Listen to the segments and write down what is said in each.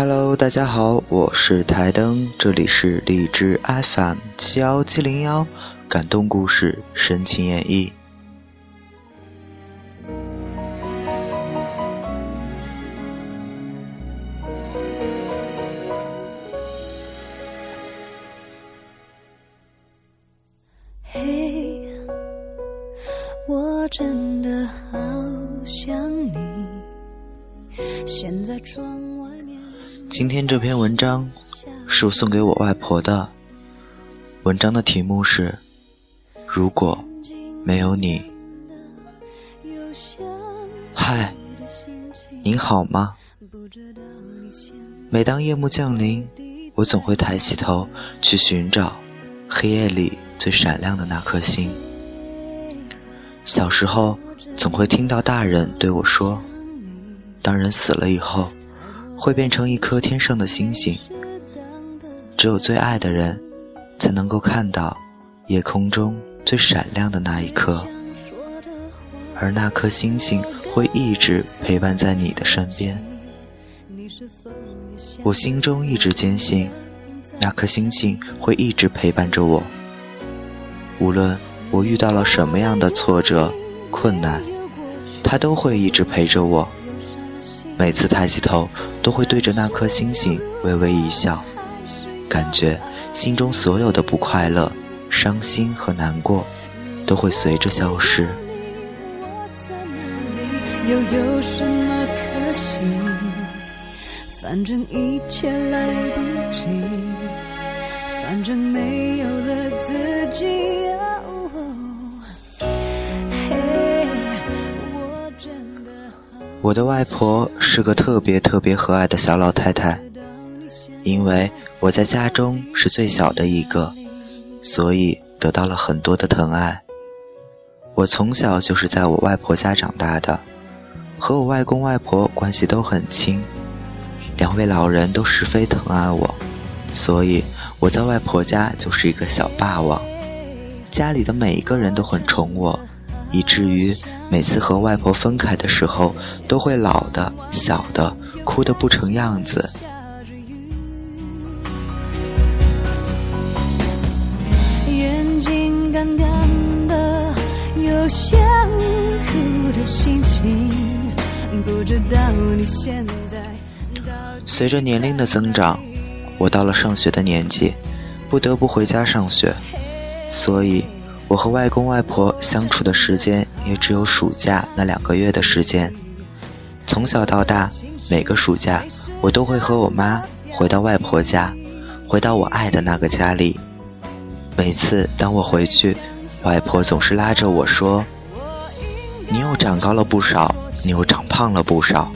Hello，大家好，我是台灯，这里是荔枝 FM 七幺七零幺，感动故事，深情演绎。嘿，我真的好想你。现在窗。今天这篇文章是我送给我外婆的。文章的题目是：如果没有你。嗨，您好吗？每当夜幕降临，我总会抬起头去寻找。黑夜里最闪亮的那颗星。小时候，总会听到大人对我说：“当人死了以后，会变成一颗天上的星星。只有最爱的人，才能够看到夜空中最闪亮的那一颗。而那颗星星会一直陪伴在你的身边。我心中一直坚信。”那颗星星会一直陪伴着我，无论我遇到了什么样的挫折、困难，它都会一直陪着我。每次抬起头，都会对着那颗星星微微一笑，感觉心中所有的不快乐、伤心和难过，都会随着消失。又有什么可惜？反正一切来不及。反正没有了自己。我的外婆是个特别特别和蔼的小老太太，因为我在家中是最小的一个，所以得到了很多的疼爱。我从小就是在我外婆家长大的，和我外公外婆关系都很亲，两位老人都十分疼爱我，所以。我在外婆家就是一个小霸王，家里的每一个人都很宠我，以至于每次和外婆分开的时候，都会老的、小的哭得不成样子。眼睛干干的，有想哭的心情，不知道你现在。随着年龄的增长。我到了上学的年纪，不得不回家上学，所以我和外公外婆相处的时间也只有暑假那两个月的时间。从小到大，每个暑假我都会和我妈回到外婆家，回到我爱的那个家里。每次当我回去，外婆总是拉着我说：“你又长高了不少，你又长胖了不少。”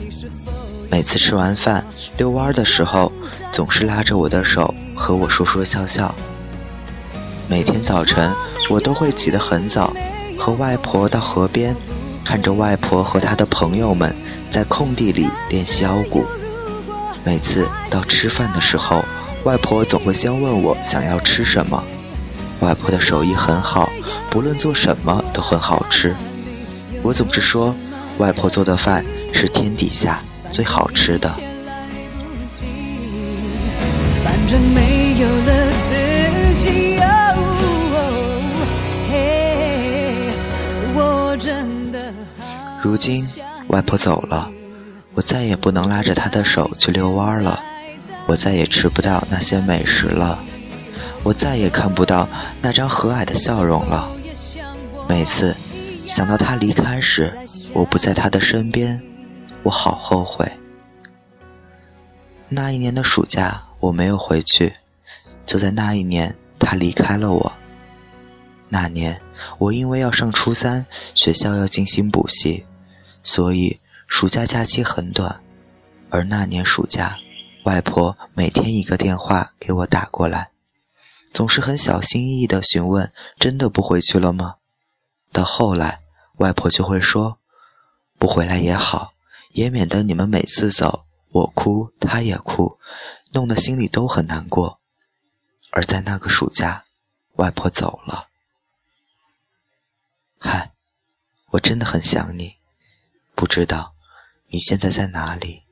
每次吃完饭遛弯的时候。总是拉着我的手和我说说笑笑。每天早晨，我都会起得很早，和外婆到河边，看着外婆和她的朋友们在空地里练习腰鼓。每次到吃饭的时候，外婆总会先问我想要吃什么。外婆的手艺很好，不论做什么都很好吃。我总是说，外婆做的饭是天底下最好吃的。反正没有了自己。如今，外婆走了，我再也不能拉着她的手去遛弯了，我再也吃不到那些美食了，我再也看不到那张和蔼的笑容了。每次想到她离开时，我不在她的身边，我好后悔。那一年的暑假。我没有回去，就在那一年，他离开了我。那年，我因为要上初三，学校要进行补习，所以暑假假期很短。而那年暑假，外婆每天一个电话给我打过来，总是很小心翼翼地询问：“真的不回去了吗？”到后来，外婆就会说：“不回来也好，也免得你们每次走，我哭，她也哭。”弄得心里都很难过，而在那个暑假，外婆走了。嗨，我真的很想你，不知道你现在在哪里。